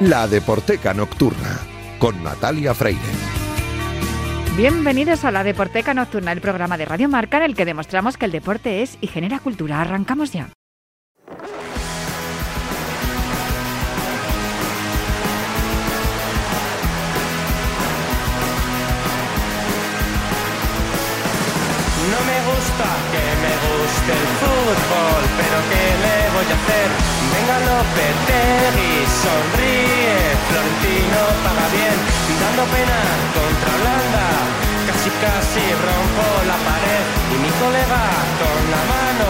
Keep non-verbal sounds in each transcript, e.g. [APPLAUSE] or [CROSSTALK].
La Deporteca Nocturna, con Natalia Freire. Bienvenidos a la Deporteca Nocturna, el programa de Radio Marca en el que demostramos que el deporte es y genera cultura. Arrancamos ya. No me gusta que me guste el fútbol, pero ¿qué le voy a hacer? Venga Lopetegui, sonríe, Florentino paga bien, dando pena contra Holanda, casi casi rompo la pared y mi colega con la mano.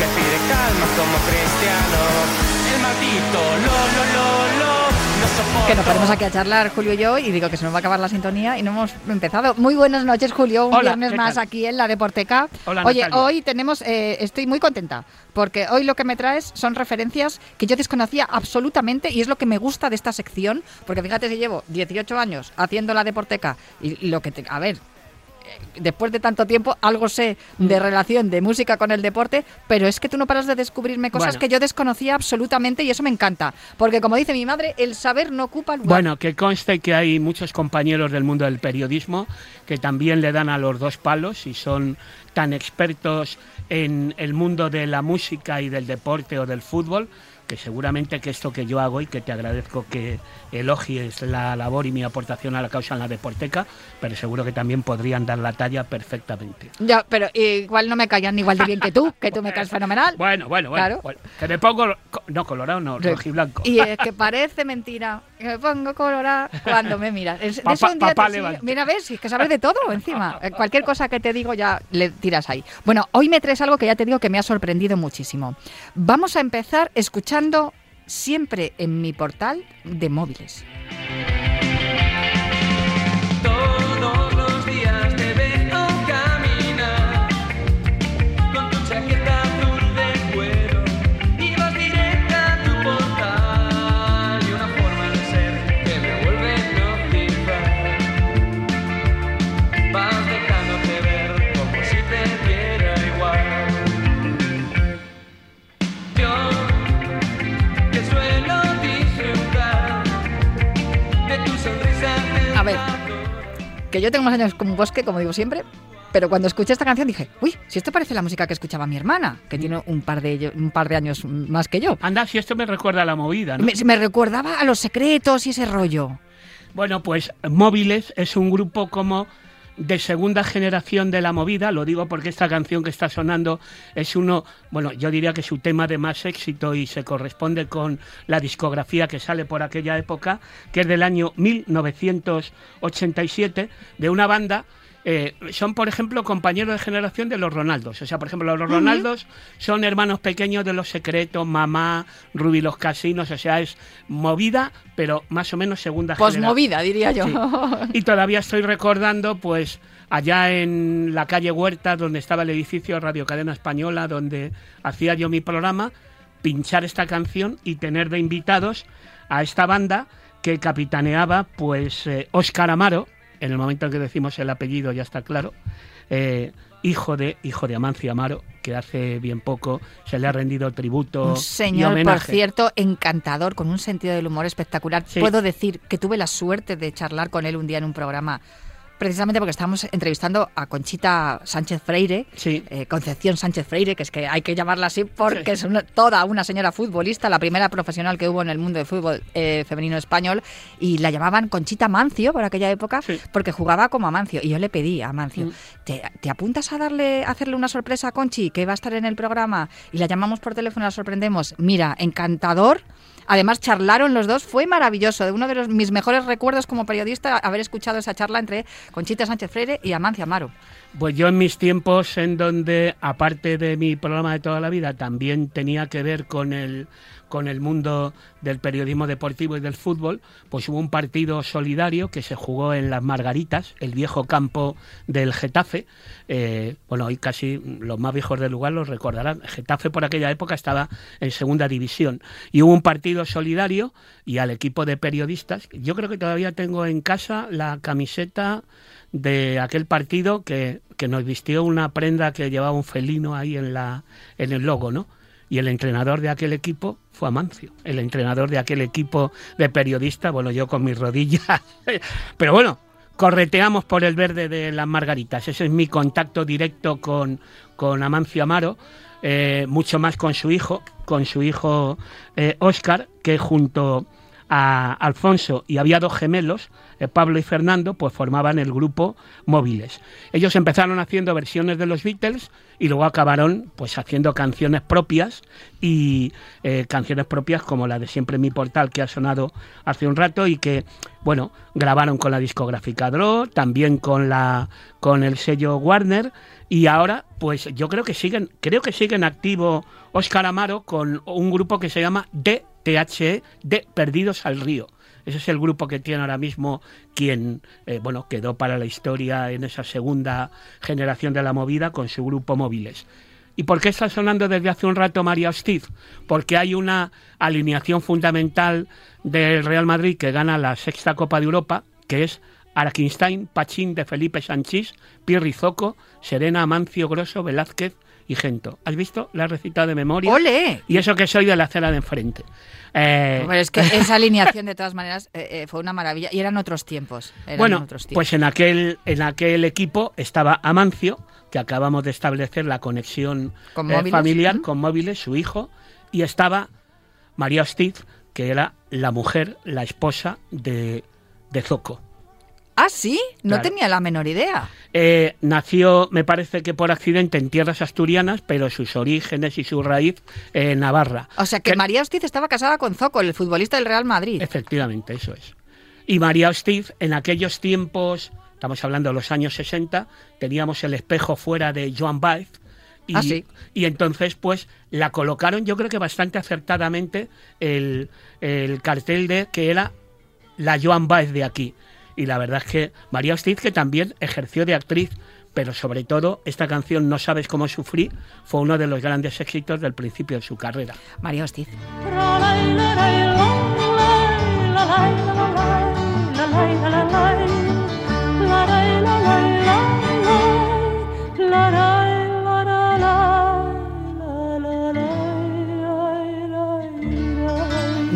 Me pide calma como cristiano, el maldito lo lo lo lo. Que nos ponemos aquí a charlar, Julio y yo, y digo que se nos va a acabar la sintonía y no hemos empezado. Muy buenas noches, Julio. Un Hola, viernes ¿qué más tal? aquí en la Deporteca. Hola, Oye, Natalia. hoy tenemos, eh, estoy muy contenta, porque hoy lo que me traes son referencias que yo desconocía absolutamente y es lo que me gusta de esta sección, porque fíjate si llevo 18 años haciendo la Deporteca y lo que te... A ver, después de tanto tiempo algo sé Mm. de relación de música con el deporte, pero es que tú no paras de descubrirme cosas Bueno. que yo desconocía absolutamente y eso me encanta, porque como dice mi madre, el saber no ocupa lugar. Bueno, que conste que hay muchos compañeros del mundo del periodismo que también le dan a los dos palos y son tan expertos en el mundo de la música y del deporte o del fútbol que seguramente que esto que yo hago y que te agradezco que elogies la labor y mi aportación a la causa en la deporteca, pero seguro que también podrían dar la talla perfectamente. Ya, pero igual no me callan igual de bien que tú, que tú me caes [LAUGHS] fenomenal. Bueno, bueno, bueno, Claro. bueno. Que me pongo, no, colorado no, Re- rojiblanco. Y es que parece mentira me pongo colorada cuando me miras. Es- de Papá- eso un día papá. Mira, ves, si es que sabes de todo encima. Eh, Cualquier cosa que te digo ya le tiras ahí. Bueno, hoy me traes algo que ya te digo que me ha sorprendido muchísimo. Vamos a empezar escuchando siempre en mi portal de móviles. Que yo tengo más años como un bosque, como digo siempre, pero cuando escuché esta canción dije, uy, si esto parece la música que escuchaba mi hermana, que tiene un par de, un par de años más que yo. Anda, si esto me recuerda a la movida, ¿no? Me, me recordaba a los secretos y ese rollo. Bueno, pues Móviles es un grupo como de segunda generación de la movida, lo digo porque esta canción que está sonando es uno, bueno, yo diría que su tema de más éxito y se corresponde con la discografía que sale por aquella época, que es del año 1987, de una banda eh, son, por ejemplo, compañeros de generación de los Ronaldos. O sea, por ejemplo, los Ronaldos son hermanos pequeños de Los Secretos, Mamá, Ruby Los Casinos. O sea, es movida, pero más o menos segunda generación. Posmovida, diría yo. Sí. Y todavía estoy recordando, pues, allá en la calle Huerta, donde estaba el edificio Radio Cadena Española, donde hacía yo mi programa, pinchar esta canción y tener de invitados a esta banda que capitaneaba, pues, eh, Óscar Amaro, en el momento en que decimos el apellido ya está claro, eh, hijo de hijo de Amancio Amaro, que hace bien poco se le ha rendido tributo Un y señor, por homenaje. cierto, encantador, con un sentido del humor espectacular. Sí. Puedo decir que tuve la suerte de charlar con él un día en un programa, precisamente porque estábamos entrevistando a Conchita Sánchez Freire, Sí. eh, Concepción Sánchez Freire, que es que hay que llamarla así porque Sí. es una- toda una señora futbolista, la primera profesional que hubo en el mundo del fútbol eh, femenino español, y la llamaban Conchita Mancio por aquella época, Sí. porque jugaba como Amancio. Y yo le pedí a Amancio, Mm. ¿te, te apuntas a darle, a hacerle una sorpresa a Conchi, que va a estar en el programa? Y la llamamos por teléfono, la sorprendemos. Mira, encantador. Además, charlaron los dos, fue maravilloso. De uno de mis mejores recuerdos como periodista, haber escuchado esa charla entre Conchita Sánchez Freire y Amancio Amaro. Pues yo en mis tiempos en donde, aparte de mi programa de toda la vida, también tenía que ver con el, con el mundo del periodismo deportivo y del fútbol, pues hubo un partido solidario que se jugó en Las Margaritas, el viejo campo del Getafe. Eh, bueno, hoy casi los más viejos del lugar los recordarán. Getafe por aquella época estaba en segunda división. Y hubo un partido solidario y al equipo de periodistas, yo creo que todavía tengo en casa la camiseta de aquel partido que, que nos vistió una prenda que llevaba un felino ahí en la en el logo, ¿no? Y el entrenador de aquel equipo fue Amancio, el entrenador de aquel equipo de periodistas, bueno, yo con mis rodillas, [LAUGHS] pero bueno, correteamos por el verde de las margaritas, ese es mi contacto directo con, con Amancio Amaro, eh, mucho más con su hijo, con su hijo Oscar, que junto a Alfonso y había dos gemelos, eh, Pablo y Fernando, pues formaban el grupo Móviles. Ellos empezaron haciendo versiones de los Beatles y luego acabaron pues haciendo canciones propias y eh, canciones propias como la de Siempre mi portal que ha sonado hace un rato y que bueno grabaron con la discográfica Dro, también con la con el sello Warner y ahora pues yo creo que siguen creo que siguen activo Oscar Amaro con un grupo que se llama DTHE de Perdidos al Río ese es el grupo que tiene ahora mismo quien, eh, bueno, quedó para la historia en esa segunda generación de la movida con su grupo Móviles. ¿Y por qué está sonando desde hace un rato María Hostiz? Porque hay una alineación fundamental del Real Madrid que gana la sexta Copa de Europa, que es Araquinstein, Pachín de Felipe Sanchís, Pierri Zoco, Serena Amancio Grosso, Velázquez y Gento. ¿Has visto? La he recitado de memoria. ¡Ole! Y eso que soy de la acera de enfrente. Eh, es que esa [LAUGHS] alineación de todas maneras eh, eh, fue una maravilla y eran otros tiempos. bueno, pues en aquel, en aquel equipo estaba Amancio, que acabamos de establecer la conexión familiar con móviles, su hijo, y estaba María Hostiz, que era la mujer, la esposa de, de Zoco. Ah, sí, no tenía la menor idea. Eh, nació, me parece que por accidente, en tierras asturianas, pero sus orígenes y su raíz en Navarra. O sea que, María Hostiz estaba casada con Zoco, el futbolista del Real Madrid. Efectivamente, eso es. Y María Hostiz, en aquellos tiempos, estamos hablando de los años 60, teníamos el espejo fuera de Joan Baez. Y, ah, sí. y entonces, pues, la colocaron, yo creo que bastante acertadamente, el, el cartel de que era la Joan Baez de aquí y la verdad es que María Hostiz, que también ejerció de actriz, pero sobre todo esta canción No sabes cómo sufrir fue uno de los grandes éxitos del principio de su carrera. María Hostiz.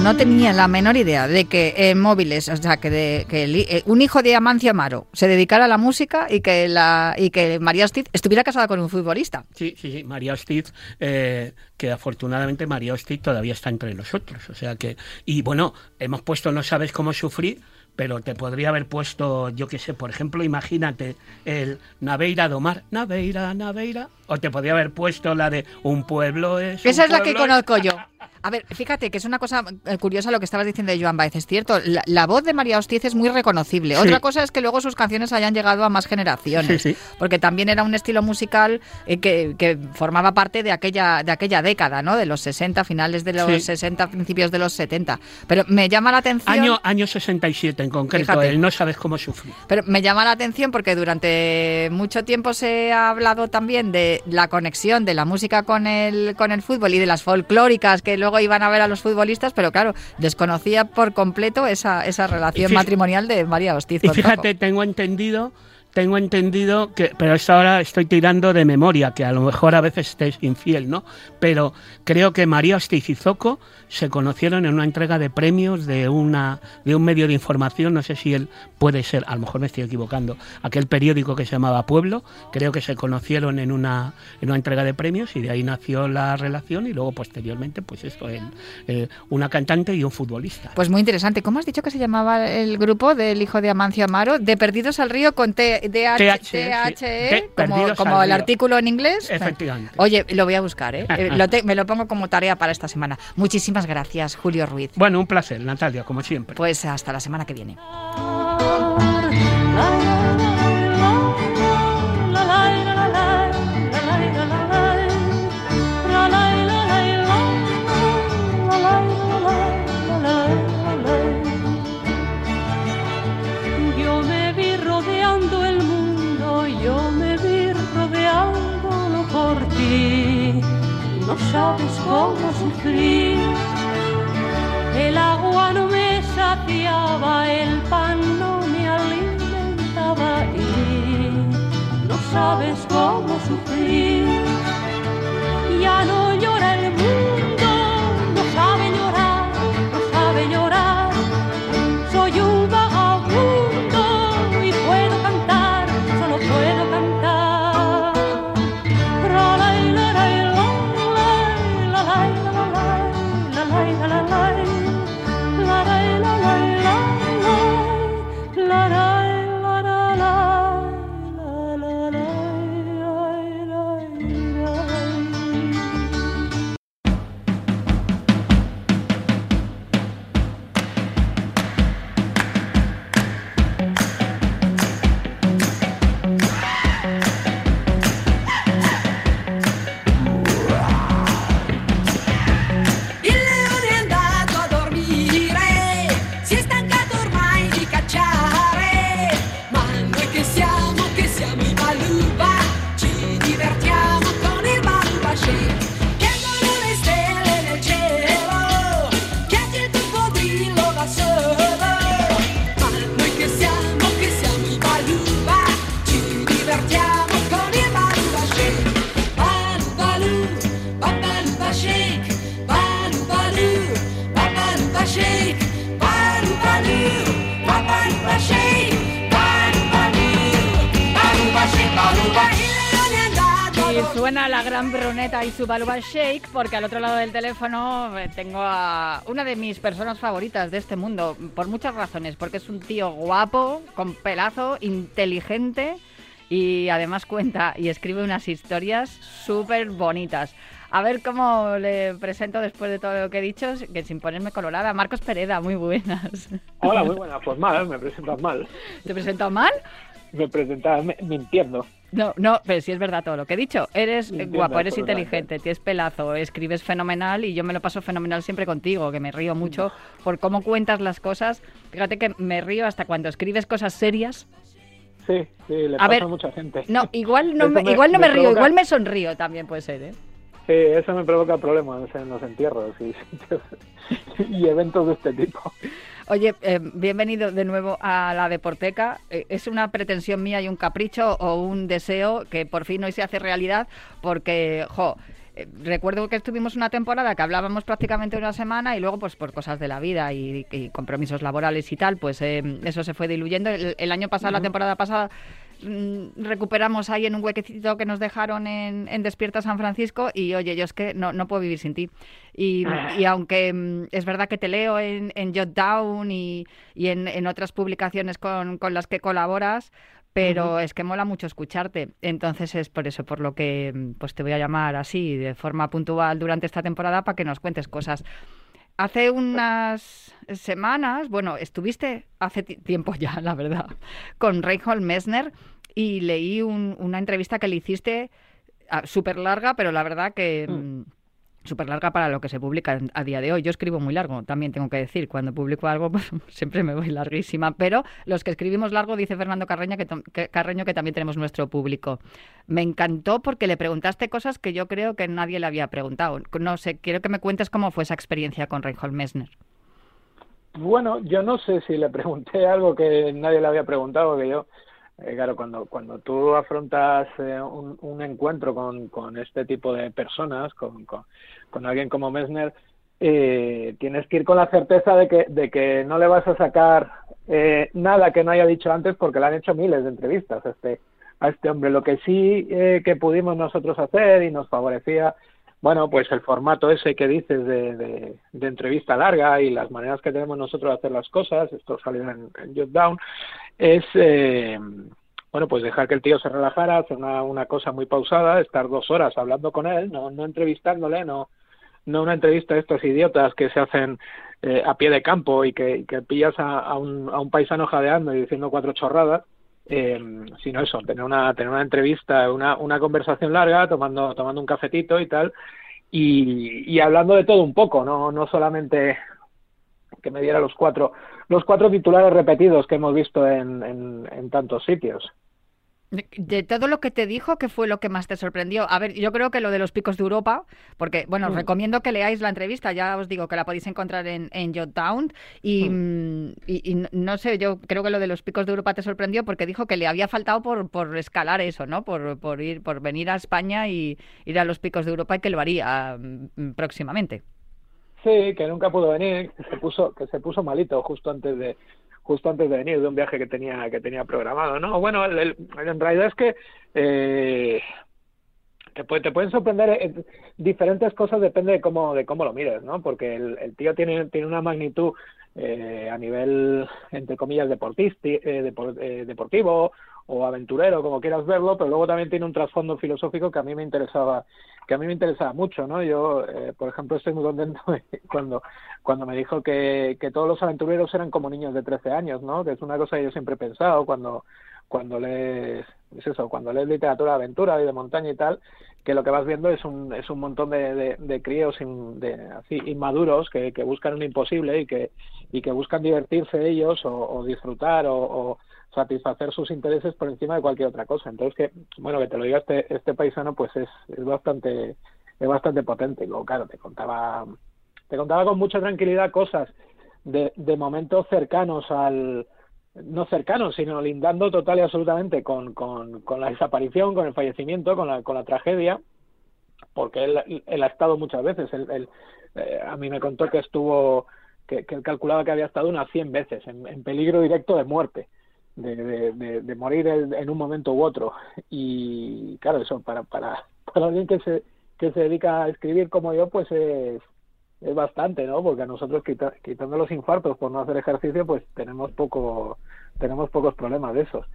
No tenía la menor idea de que en móviles, o sea, que, de, que eh, un hijo de Amancio Amaro se dedicara a la música y que la y que María Hostiz estuviera casada con un futbolista. Sí, sí, sí. María Hostiz, eh, que afortunadamente María Hostiz todavía está entre nosotros. O sea que, y bueno, hemos puesto No sabes cómo sufrir, pero te podría haber puesto, yo qué sé, por ejemplo, imagínate el Naveira Domar, Naveira, Naveira, o te podría haber puesto la de Un pueblo es. Esa es la que conozco yo. [LAUGHS] A ver, fíjate que es una cosa eh, curiosa lo que estabas diciendo de Joan Baez, es cierto. La, voz de María Hostiz es muy reconocible. Otra cosa es que luego sus canciones hayan llegado a más generaciones, porque también era un estilo musical eh, que, formaba parte de aquella, de aquella década, ¿no? De los 60, finales de los 60, principios de los 70. Pero me llama la atención... Año, año 67 en concreto, él no sabes cómo sufrir. Pero me llama la atención porque durante mucho tiempo se ha hablado también de la conexión de la música con el, con el fútbol y de las folclóricas que luego iban a ver a los futbolistas, pero claro, desconocía por completo esa, esa relación matrimonial de María Hostiz. Y fíjate, tengo entendido tengo entendido que, pero esta ahora estoy tirando de memoria, que a lo mejor a veces estés infiel, ¿no? Pero creo que María Hostiz y Zoco se conocieron en una entrega de premios de una de un medio de información, no sé si él puede ser, a lo mejor me estoy equivocando, aquel periódico que se llamaba Pueblo, creo que se conocieron en una en una entrega de premios y de ahí nació la relación y luego posteriormente pues esto, él, una cantante y un futbolista. Pues muy interesante. ¿Cómo has dicho que se llamaba el grupo del hijo de Amancio Amaro? De Perdidos al Río con T DHE, como, el artículo en inglés. Efectivamente. Oye, lo voy a buscar, ¿eh? eh [LAUGHS] me lo pongo como tarea para esta semana. Muchísimas gracias, Julio Ruiz. Bueno, un placer, Natalia, como siempre. Pues hasta la semana que viene. Suena la gran bruneta y su baluba shake porque al otro lado del teléfono eh, tengo a una de mis personas favoritas de este mundo por muchas razones, porque es un tío guapo, con pelazo, inteligente y además cuenta y escribe unas historias súper bonitas. A ver cómo le presento después de todo lo que he dicho, que sin ponerme colorada. Marcos Pereda, muy buenas. Hola, muy buenas. Pues mal, me presentas mal. ¿Te presento mal? Me presentas me- mintiendo. No, no, pero sí es verdad todo lo que he dicho. Eres guapo, eres inteligente, tienes pelazo, escribes fenomenal y yo me lo paso fenomenal siempre contigo, que me río mucho por cómo cuentas las cosas. Fíjate que me río hasta cuando escribes cosas serias. Sí, sí, le A pasa ver, a mucha gente. No, igual no me, me- igual no me, me río, provoca- igual me sonrío también puede ser, ¿eh? Sí, eso me provoca problemas en los entierros y, [LAUGHS] y eventos de este tipo. Oye, eh, bienvenido de nuevo a la Deporteca. Eh, es una pretensión mía y un capricho o un deseo que por fin hoy se hace realidad porque, jo, eh, recuerdo que estuvimos una temporada que hablábamos prácticamente una semana y luego pues por cosas de la vida y, y compromisos laborales y tal, pues eh, eso se fue diluyendo. El, el año pasado, la temporada pasada, recuperamos ahí en un huequecito que nos dejaron en, en Despierta San Francisco y oye, yo es que no, no puedo vivir sin ti. Y, y aunque mm, es verdad que te leo en, en Jot Down y, y en, en otras publicaciones con, con las que colaboras, pero es que mola mucho escucharte. Entonces es por eso por lo que mm, pues te voy a llamar así de forma puntual durante esta temporada para que nos cuentes cosas. Hace unas semanas, bueno, estuviste hace ti- tiempo ya, [LAUGHS] la verdad, con Reinhold Messner y leí un- una entrevista que le hiciste ah, súper larga, pero la verdad que mm, súper larga para lo que se publica a día de hoy. Yo escribo muy largo, también tengo que decir. Cuando publico algo, [LAUGHS] pues, siempre me voy larguísima. Pero los que escribimos largo, dice Fernando Carreño que- Carreño, que también tenemos nuestro público. Me encantó porque le preguntaste cosas que yo creo que nadie le había preguntado. No sé, quiero que me cuentes cómo fue esa experiencia con Reinhold Messner. Bueno, yo no sé si le pregunté algo que nadie le había preguntado, que yo, eh, claro, cuando, cuando tú afrontas eh, un, un encuentro con, con este tipo de personas, con, con, con alguien como Messner, eh, tienes que ir con la certeza de que, de que no le vas a sacar eh, nada que no haya dicho antes porque le han hecho miles de entrevistas a este, a este hombre. Lo que sí eh, que pudimos nosotros hacer y nos favorecía bueno, pues el formato ese que dices de, de, de entrevista larga y las maneras que tenemos nosotros de hacer las cosas, esto salió en, en Jot Down, es, eh, bueno, pues dejar que el tío se relajara, hacer una, una cosa muy pausada, estar dos horas hablando con él, no, no entrevistándole, no, no una entrevista de estos idiotas que se hacen eh, a pie de campo y que, que pillas a, a, un, a un paisano jadeando y diciendo cuatro chorradas, eh, sino eso, tener una, tener una entrevista, una, una conversación larga, tomando, tomando un cafetito y tal, y, y hablando de todo un poco, no, no solamente que me diera los cuatro, los cuatro titulares repetidos que hemos visto en, en, en tantos sitios. De, todo lo que te dijo, ¿qué fue lo que más te sorprendió? A ver, yo creo que lo de los picos de Europa, porque, bueno, os Mm. recomiendo que leáis la entrevista, ya os digo que la podéis encontrar en, en Jotdown, y, mm, y, y no- sé, yo creo que lo de los picos de Europa te sorprendió porque dijo que le había faltado por, por escalar eso, ¿no? Por, por ir, por venir a España y ir a los picos de Europa y que lo haría mm, próximamente. Sí, que nunca pudo venir, que se puso, que se puso malito justo antes de, justo antes de venir de un viaje que tenía, que tenía programado, ¿no? Bueno, en realidad es que eh, te, puede- te pueden sorprender eh, diferentes cosas depende de cómo, de cómo lo mires, ¿no? Porque el, el tío tiene, tiene una magnitud eh, a nivel, entre comillas, deportisti, eh, depor- eh, deportivo o aventurero, como quieras verlo, pero luego también tiene un trasfondo filosófico que a mí me interesaba, que a mí me interesaba mucho, ¿no? Yo, eh, por ejemplo, estoy muy contento [LAUGHS] cuando, cuando me dijo que, que todos los aventureros eran como niños de 13 años, ¿no? Que es una cosa que yo siempre he pensado cuando, cuando lees, es eso, cuando lees literatura de aventura y de montaña y tal, que lo que vas viendo es un, es un montón de, de, de críos de, así, inmaduros que, que buscan un imposible y que, y que buscan divertirse ellos o, o disfrutar o, o satisfacer sus intereses por encima de cualquier otra cosa. Entonces que, bueno, que te lo diga este, este paisano, pues es, es bastante, es bastante potente. Luego, claro, te contaba, te contaba con mucha tranquilidad cosas de, de momentos cercanos al, no cercanos, sino lindando total y absolutamente con, con, con la desaparición, con el fallecimiento, con la, con la tragedia, porque él, él ha estado muchas veces. Él, él, eh, a mí me contó que estuvo que, él calculaba que había estado unas 100 veces en peligro directo de muerte. De, morir en, un momento u otro y claro eso para para [LAUGHS] para alguien que se que se dedica a escribir como yo pues es es bastante, ¿no? Porque a nosotros quita- quitando los infartos por no hacer ejercicio, pues tenemos poco, tenemos pocos problemas de esos.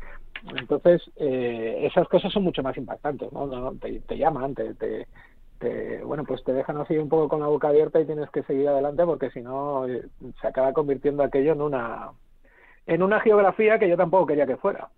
Entonces, eh, esas cosas son mucho más impactantes, ¿no? Te, te llaman, te, te, te- bueno, pues te dejan así un poco con la boca abierta y tienes que seguir adelante porque si no eh, se acaba convirtiendo aquello en una, en una geografía que yo tampoco quería que fuera.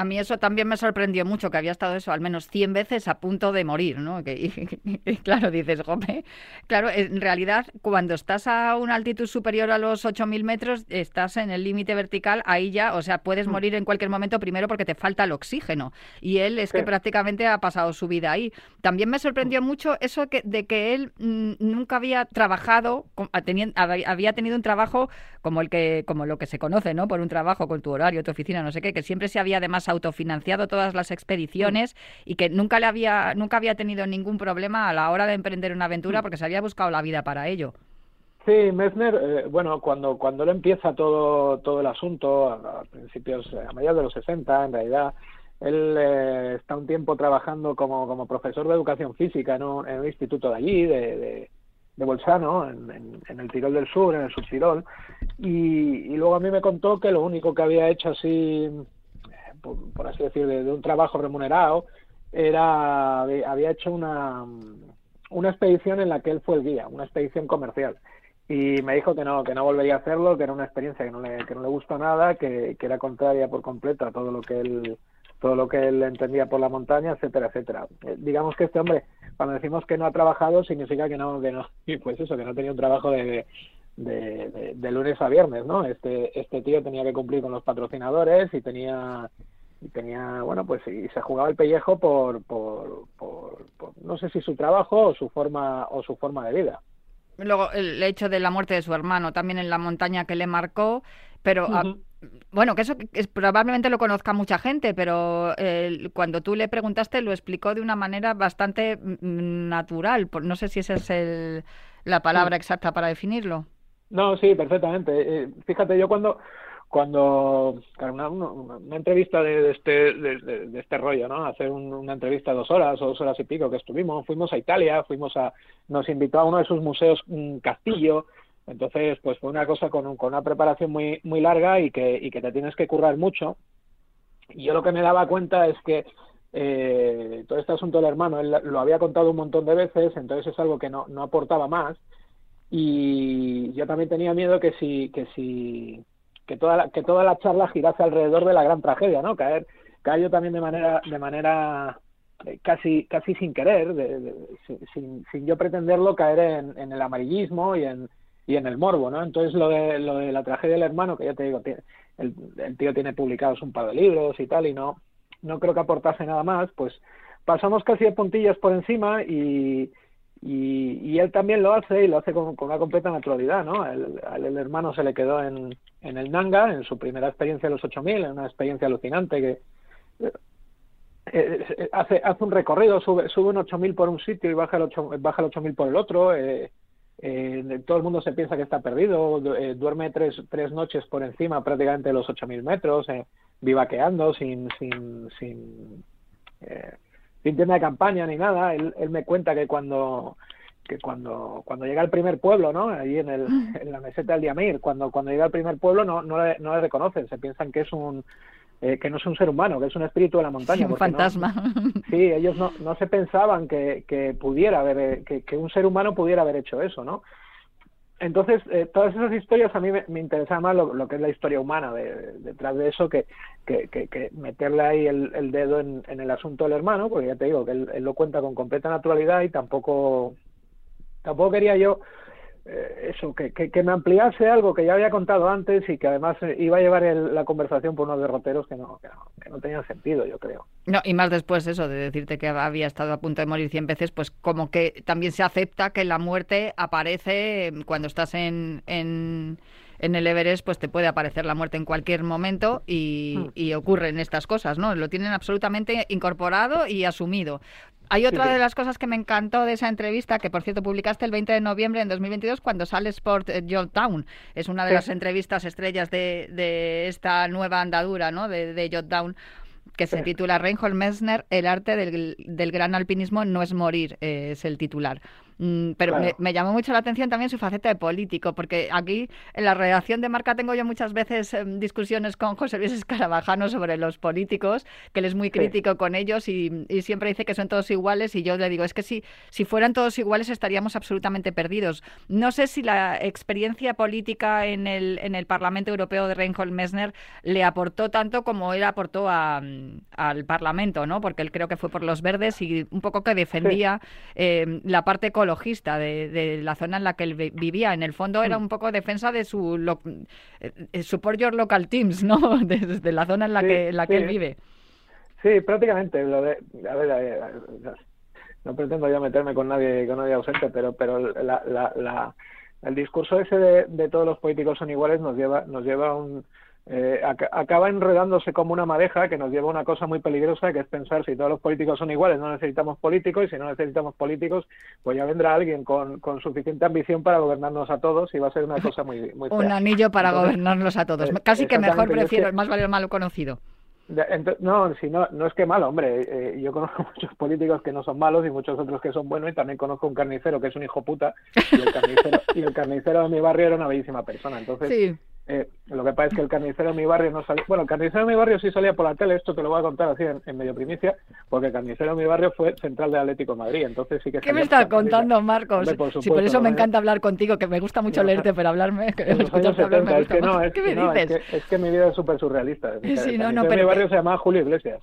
A mí eso también me sorprendió mucho, que había estado eso al menos 100 veces a punto de morir, ¿no? Que, y, [LAUGHS] y claro, dices, jope, claro, en realidad cuando estás a una altitud superior a los 8.000 metros, estás en el límite vertical, ahí ya, o sea, puedes Mm. morir en cualquier momento primero porque te falta el oxígeno. Y él es que prácticamente ha pasado su vida ahí. También me sorprendió mucho eso que, de que él mm, nunca había trabajado, había tenido un trabajo como el que como lo que se conoce, ¿no? Por un trabajo con tu horario, tu oficina, no sé qué, que siempre se había además autofinanciado todas las expediciones y que nunca le había nunca había tenido ningún problema a la hora de emprender una aventura porque se había buscado la vida para ello. Sí, Messner, eh, bueno, cuando, cuando él empieza todo, todo el asunto, a, principios, eh, a mediados de los 60, en realidad, él eh, está un tiempo trabajando como, como profesor de educación física en un, en un instituto de allí, de, de, Bolzano, en, el Tirol del Sur, en el Subtirol, y, y luego a mí me contó que lo único que había hecho así, por, por así decir, de, un trabajo remunerado, era, había hecho una, una expedición en la que él fue el guía, una expedición comercial. Y me dijo que no que no volvería a hacerlo que era una experiencia que no le que no le gustó nada que, que era contraria por completo a todo lo que él todo lo que él entendía por la montaña etcétera etcétera. Eh, digamos que este hombre cuando decimos que no ha trabajado significa que no que no [LAUGHS] pues eso que no tenía un trabajo de de, de, de lunes a viernes no este este tío tenía que cumplir con los patrocinadores y tenía y tenía bueno pues y se jugaba el pellejo por por, por, por no sé si su trabajo o su forma o su forma de vida Luego el hecho de la muerte de su hermano también en la montaña que le marcó, pero a- Ujú. bueno, que eso es, probablemente lo conozca mucha gente, pero eh, cuando tú le preguntaste lo explicó de una manera bastante mm, natural. por- No sé si esa es el- la palabra exacta para definirlo. No, sí, perfectamente. Eh, fíjate, yo cuando, cuando, una, entrevista de, este, de, este rollo, ¿no? Hacer un- una entrevista dos horas o dos horas y pico que estuvimos, fuimos a Italia, fuimos a, nos invitó a uno de sus museos, un castillo, entonces, pues fue una cosa con, un- con una preparación muy, muy larga y que, y que te tienes que currar mucho. Y yo lo que me daba cuenta es que eh, todo este asunto del hermano, él lo había contado un montón de veces, entonces es algo que no, no aportaba más y yo también tenía miedo que si que si que toda la, que toda la charla girase alrededor de la gran tragedia no caer caer yo también de manera de manera eh, casi casi sin querer de- sin, sin, yo pretenderlo caer en, en el amarillismo y en y en el morbo no entonces lo de lo de la tragedia del hermano que ya te digo el, el tío tiene publicados un par de libros y tal y no no creo que aportase nada más pues pasamos casi de puntillas por encima y y, y él también lo hace y lo hace con, una completa naturalidad, ¿no? El, hermano se le quedó en, en el Nanga, en su primera experiencia de los 8000, en una experiencia alucinante que eh, eh, hace, hace un recorrido, sube, sube un 8000 por un sitio y baja el, 8, baja el 8000 por el otro. Eh, eh, todo el mundo se piensa que está perdido, du- eh, duerme tres, tres noches por encima prácticamente de los 8000 metros, eh, vivaqueando sin, sin, sin eh, sin tienda de campaña ni nada. Él, él me cuenta que cuando que cuando cuando llega al primer pueblo, ¿no? Ahí en, el, en la meseta del Diamir, cuando cuando llega al primer pueblo no no le, no le reconocen, se piensan que es un eh, que no es un ser humano, que es un espíritu de la montaña. [LAUGHS] un no- fantasma. sí, ellos no, no se pensaban que, que pudiera haber, eh, que, que un ser humano pudiera haber hecho eso, ¿no? Entonces, eh, todas esas historias a mí me, me interesa más lo, que es la historia humana de- de- detrás de eso que, que, que, que meterle ahí el, el dedo en, en el asunto del hermano, porque ya te digo que él, él lo cuenta con completa naturalidad y tampoco tampoco quería yo eh, eso, que, que, que me ampliase algo que ya había contado antes y que además eh, iba a llevar la conversación por unos derroteros que no, que no, que no tenían sentido, yo creo. No, y más después eso de decirte que había estado a punto de morir 100 veces, pues como que también se acepta que la muerte aparece cuando estás en, en, en el Everest pues te puede aparecer la muerte en cualquier momento y, Hmm. y ocurren estas cosas, ¿no? Lo tienen absolutamente incorporado y asumido. Hay otra de las cosas que me encantó de esa entrevista, que por cierto publicaste el 20 de noviembre en 2022 cuando sale Sport eh, Jotdown. Es una de Sí. las entrevistas estrellas de, de esta nueva andadura, ¿no? De, de Jotdown que se Sí. titula Reinhold Messner, el arte del, del gran alpinismo no es morir, eh, es el titular. Mm, pero Claro. me, me llamó mucho la atención también su faceta de político, porque aquí en la redacción de Marca tengo yo muchas veces em, discusiones con José Luis Escarabajano sobre los políticos, que él es muy Sí. crítico con ellos y, y siempre dice que son todos iguales y yo le digo, es que si, si fueran todos iguales estaríamos absolutamente perdidos. No sé si la experiencia política en el, en el Parlamento Europeo de Reinhold Messner le aportó tanto como él aportó a, mm, al Parlamento, ¿no? Porque él creo que fue por los verdes y un poco que defendía eh, la parte ecologista de, de la zona en la que él vi- vivía. En el fondo era un poco defensa de su lo- eh, eh, support your local teams, ¿no? [LAUGHS] De, de la zona en la Sí, que en la que él vive. Sí, prácticamente. Lo de, a ver, eh, no pretendo ya meterme con nadie, con nadie ausente, pero, pero la, la, la- el discurso ese de, de todos los políticos son iguales nos lleva, nos lleva a un eh, aca- acaba enredándose como una madeja que nos lleva a una cosa muy peligrosa que es pensar si todos los políticos son iguales no necesitamos políticos y si no necesitamos políticos pues ya vendrá alguien con, con suficiente ambición para gobernarnos a todos y va a ser una cosa muy, muy [LAUGHS] Un anillo para Entonces, gobernarnos a todos. eh, Casi que mejor yo es prefiero, que- más vale el malo conocido. No, si no, no es que malo, hombre. eh, yo conozco [LAUGHS] muchos políticos que no son malos y muchos otros que son buenos y también conozco un carnicero que es un hijo puta y el carnicero, y el carnicero de mi barrio era una bellísima persona. Entonces, Sí. Eh, lo que pasa es que el carnicero de mi barrio no salía. Bueno, el carnicero de mi barrio sí salía por la tele, esto te lo voy a contar así en, en medio primicia, porque el carnicero de mi barrio fue central de Atlético de Madrid. Entonces sí que ¿Qué me estás contando, Marcos? Hombre, por sí, por eso me encanta hablar contigo, que me gusta mucho leerte, pero hablarme, que En los años escucharte hablar me 70, es que no, más. es, ¿Qué me no, es dices? que, es que mi vida es súper surrealista. El [LAUGHS] Sí, no, no, pero- mi barrio se llamaba Julio Iglesias.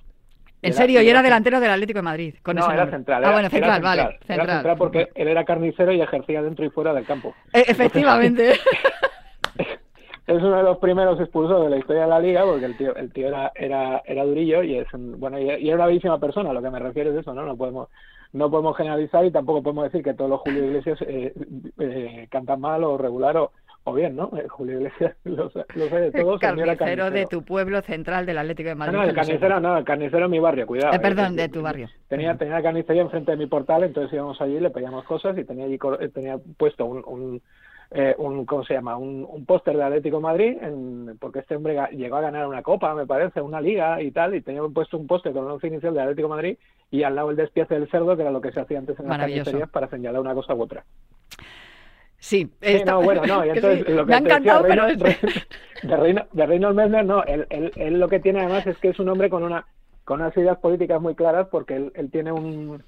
En Era- serio, y era delantero del Atlético de Madrid. Con no, ese era central. Ah, bueno, era central, vale. Era Central. central porque él era carnicero y ejercía dentro y fuera del campo. E- efectivamente. [LAUGHS] Es uno de los primeros expulsados de la historia de la liga porque el tío, el tío era, era, era durillo y es un- bueno y, era una bellísima persona. Lo que me refiero es eso, ¿no? No podemos no podemos generalizar y tampoco podemos decir que todos los Julio Iglesias eh, eh, cantan mal o regular o, o bien, ¿no? Eh, Julio Iglesias [LAUGHS] los, los hay de todos. el carnicero de tu pueblo central del Atlético de Madrid. no, el carnicero no, el carnicero de mi barrio, cuidado. Eh, perdón, Eh, de tu barrio. Tenía, tenía la carnicería enfrente de mi portal, entonces íbamos allí, le pedíamos cosas y tenía allí eh, tenía puesto un, un, eh, un ¿cómo se llama? Un, un póster de Atlético Madrid, en- porque este hombre llegó a ganar una copa, me parece, una liga y tal, y tenía puesto un póster con el once inicial de Atlético Madrid y al lado el despiece del cerdo, que era lo que se hacía antes en las carnicerías para señalar una cosa u otra. Sí, no, bueno, no, [LAUGHS] y entonces sí, lo que me decía, pero Reino- de Reino, de Reynold Messner, no, él, él, él lo que tiene además es que es un hombre con una con unas ideas políticas muy claras porque él, él tiene un,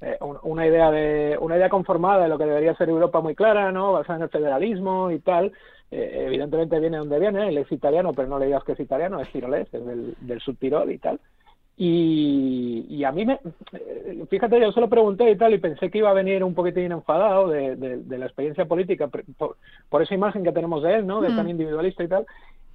eh, un- una idea de una idea conformada de lo que debería ser Europa muy clara, ¿no? Basada en el federalismo y tal. Eh, evidentemente viene donde viene, él es italiano, pero no le digas que es italiano, es tirolés, es del, del subtirol y tal. Y, y a mí me, eh, fíjate, yo solo pregunté y tal, y pensé que iba a venir un poquitín enfadado de, de- de la experiencia política, por, por esa imagen que tenemos de él, ¿no? De tan Mm. individualista y tal.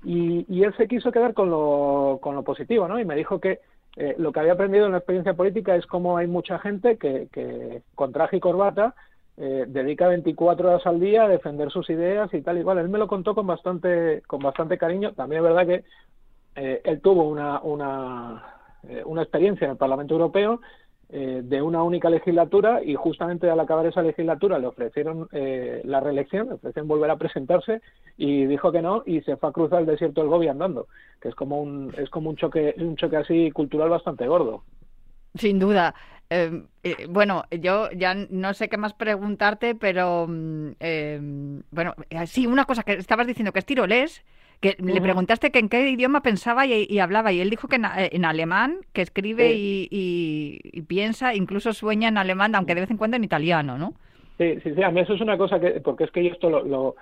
Y, y él se quiso quedar con lo, con lo positivo, ¿no? Y me dijo que eh, lo que había aprendido en la experiencia política es cómo hay mucha gente que, que con traje y corbata eh, dedica 24 horas al día a defender sus ideas y tal igual. Él me lo contó con bastante, con bastante cariño. También es verdad que eh, él tuvo una, una, eh, una experiencia en el Parlamento Europeo eh, de una única legislatura y justamente al acabar esa legislatura le ofrecieron eh, la reelección, le ofrecieron volver a presentarse y dijo que no y se fue a cruzar el desierto del Gobi andando, que es como un es como un choque un choque así cultural bastante gordo. Sin duda. Eh, eh, bueno, yo ya no sé qué más preguntarte, pero mm, eh, bueno, eh, sí, una cosa que estabas diciendo que es tirolés, que le preguntaste que en qué idioma pensaba y, y hablaba, y él dijo que en, en alemán, que escribe y, y- y piensa, incluso sueña en alemán, aunque de vez en cuando en italiano, ¿no? Sí, sí, sí, a mí eso es una cosa que, porque es que yo esto lo, lo-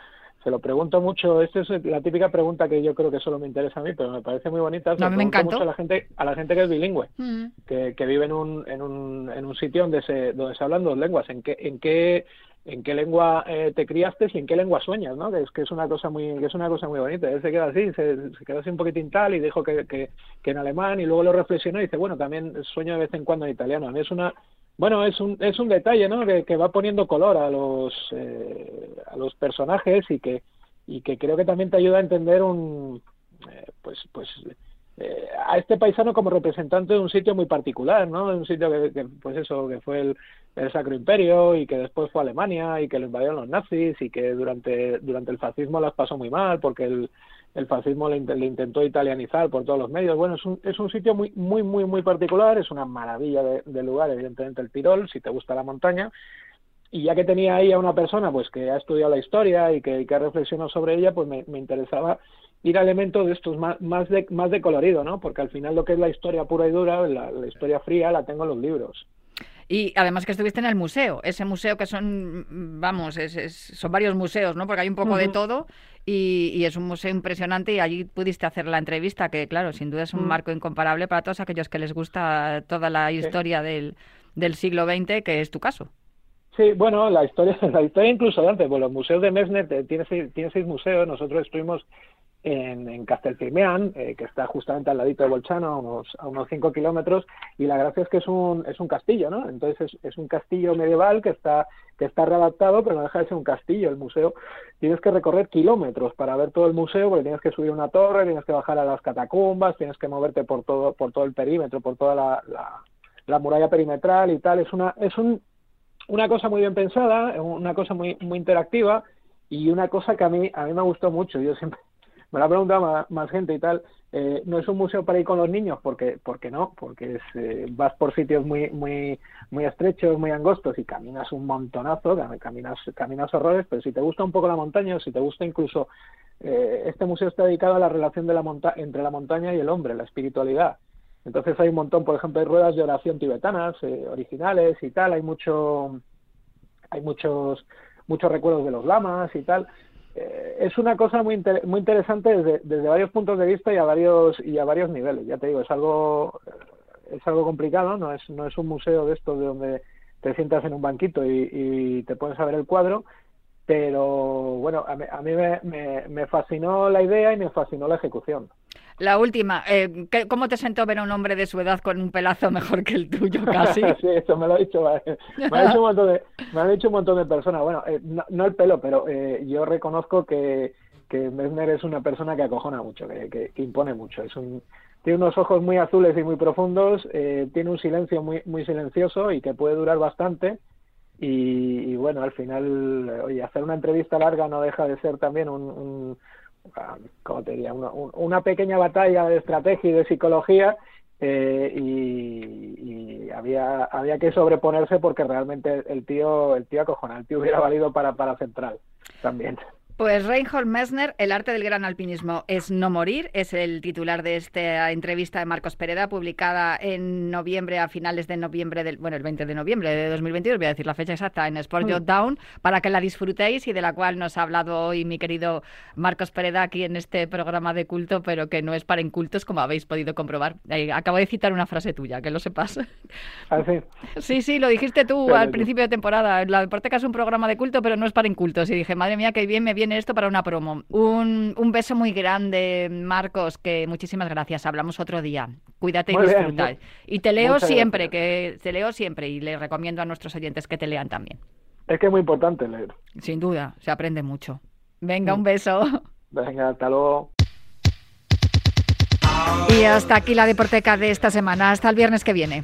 se lo pregunto mucho, esta es la típica pregunta que yo creo que solo me interesa a mí, pero me parece muy bonita, se No, me pregunto mucho a la gente, a la gente que es bilingüe. Mm. que, que vive en un, en un, en un sitio donde se, donde se hablan dos lenguas. ¿En qué, en qué, en qué lengua eh, te criaste y en qué lengua sueñas? ¿no? Que es que es una cosa muy, que es una cosa muy bonita. Él se queda así, se, se quedó así un poquitín tal y dijo que, que, en alemán y luego lo reflexionó y dice, bueno, también sueño de vez en cuando en italiano. Es una, bueno, es un, es un detalle, ¿no? Que, que va poniendo color a los, eh, a los personajes y que y que creo que también te ayuda a entender un, eh, pues, pues eh, a este paisano como representante de un sitio muy particular, ¿no? De un sitio que, pues eso, que fue el, Sacro Imperio y que después fue Alemania y que lo invadieron los nazis y que durante, durante el fascismo las pasó muy mal porque el, fascismo le, le, intentó italianizar por todos los medios. Bueno, es un, es un sitio muy, muy, muy, muy particular, es una maravilla de, de lugar, evidentemente el Tirol, si te gusta la montaña. Y ya que tenía ahí a una persona pues que ha estudiado la historia y que, que ha reflexionado sobre ella, pues me, me interesaba ir a elementos de estos más, más, de, más de colorido, ¿no? Porque al final lo que es la historia pura y dura, la, la historia fría, la tengo en los libros. Y además que estuviste en el museo, ese museo que son, vamos, es, es, son varios museos, ¿no? Porque hay un poco uh -huh. de todo y, y, es un museo impresionante y allí pudiste hacer la entrevista, que claro, sin duda es un uh -huh. marco incomparable para todos aquellos que les gusta toda la historia sí. del, del siglo XX, que es tu caso. Sí, bueno, la historia, [LAUGHS] la historia incluso de antes, pues los museos de Messner tiene seis, tiene seis museos, nosotros estuvimos en, en Castelfirmeán, eh, que está justamente al ladito de Bolchano, a unos, a unos cinco kilómetros, y la gracia es que es un, es un castillo, ¿no? Entonces es, es un castillo medieval que está, que está readaptado, pero no deja de ser un castillo. El museo tienes que recorrer kilómetros para ver todo el museo, porque tienes que subir una torre, tienes que bajar a las catacumbas, tienes que moverte por todo, por todo el perímetro, por toda la, la, la muralla perimetral y tal. Es una, es un, una cosa muy bien pensada, una cosa muy, muy interactiva y una cosa que a mí, a mí me gustó mucho. Yo siempre [LAUGHS] me lo ha preguntado más, más gente y tal. Eh, no es un museo para ir con los niños, porque, porque no, porque es, eh, vas por sitios muy, muy, muy estrechos, muy angostos y caminas un montonazo, caminas, caminas horrores, pero si te gusta un poco la montaña, o si te gusta incluso, eh, este museo está dedicado a la relación de la monta entre la montaña y el hombre, la espiritualidad. Entonces hay un montón, por ejemplo, hay ruedas de oración tibetanas, eh, originales y tal, hay mucho, hay muchos, muchos recuerdos de los lamas y tal. Eh, es una cosa muy muy interesante desde, desde varios puntos de vista y a varios y a varios niveles. Ya te digo es algo es algo complicado no es no es un museo de estos de donde te sientas en un banquito y, y te pones a ver el cuadro pero bueno a mí, a mí me, me, me fascinó la idea y me fascinó la ejecución la última, eh, ¿cómo te sentó ver a un hombre de su edad con un pelazo mejor que el tuyo casi? [LAUGHS] sí, eso me lo ha dicho, me ha dicho un montón de, me han dicho un montón de personas. Bueno, eh, no, no, el pelo, pero eh, yo reconozco que, que Messner es una persona que acojona mucho, que, que, que impone mucho. Es un, tiene unos ojos muy azules y muy profundos, eh, tiene un silencio muy, muy silencioso y que puede durar bastante. Y, y, bueno, al final, oye, hacer una entrevista larga no deja de ser también un, un como te diría, una, una, pequeña batalla de estrategia y de psicología eh, y, y, había había que sobreponerse porque realmente el tío el tío acojona, el tío hubiera valido para para central también. Pues Reinhold Messner, El arte del gran alpinismo es no morir, es el titular de esta entrevista de Marcos Pereda, publicada en noviembre, a finales de noviembre, del, bueno, el 20 de noviembre de 2022, voy a decir la fecha exacta, en Sport mm. Down, para que la disfrutéis y de la cual nos ha hablado hoy mi querido Marcos Pereda aquí en este programa de culto, pero que no es para incultos, como habéis podido comprobar. Eh, acabo de citar una frase tuya, que lo sepas. ¿Ah, sí? sí, sí, lo dijiste tú pero al principio de temporada. La Deporteca es un programa de culto, pero no es para incultos. Y dije, madre mía, qué bien me viene esto para una promo. Un, un, beso muy grande, Marcos, que muchísimas gracias. Hablamos otro día. Cuídate muy y disfruta. Bien, y te leo siempre, gracias. que te leo siempre y le recomiendo a nuestros oyentes que te lean también. Es que es muy importante leer. Sin duda, se aprende mucho. Venga, un beso. Venga, hasta luego. Y hasta aquí la Deporteca de esta semana. Hasta el viernes que viene.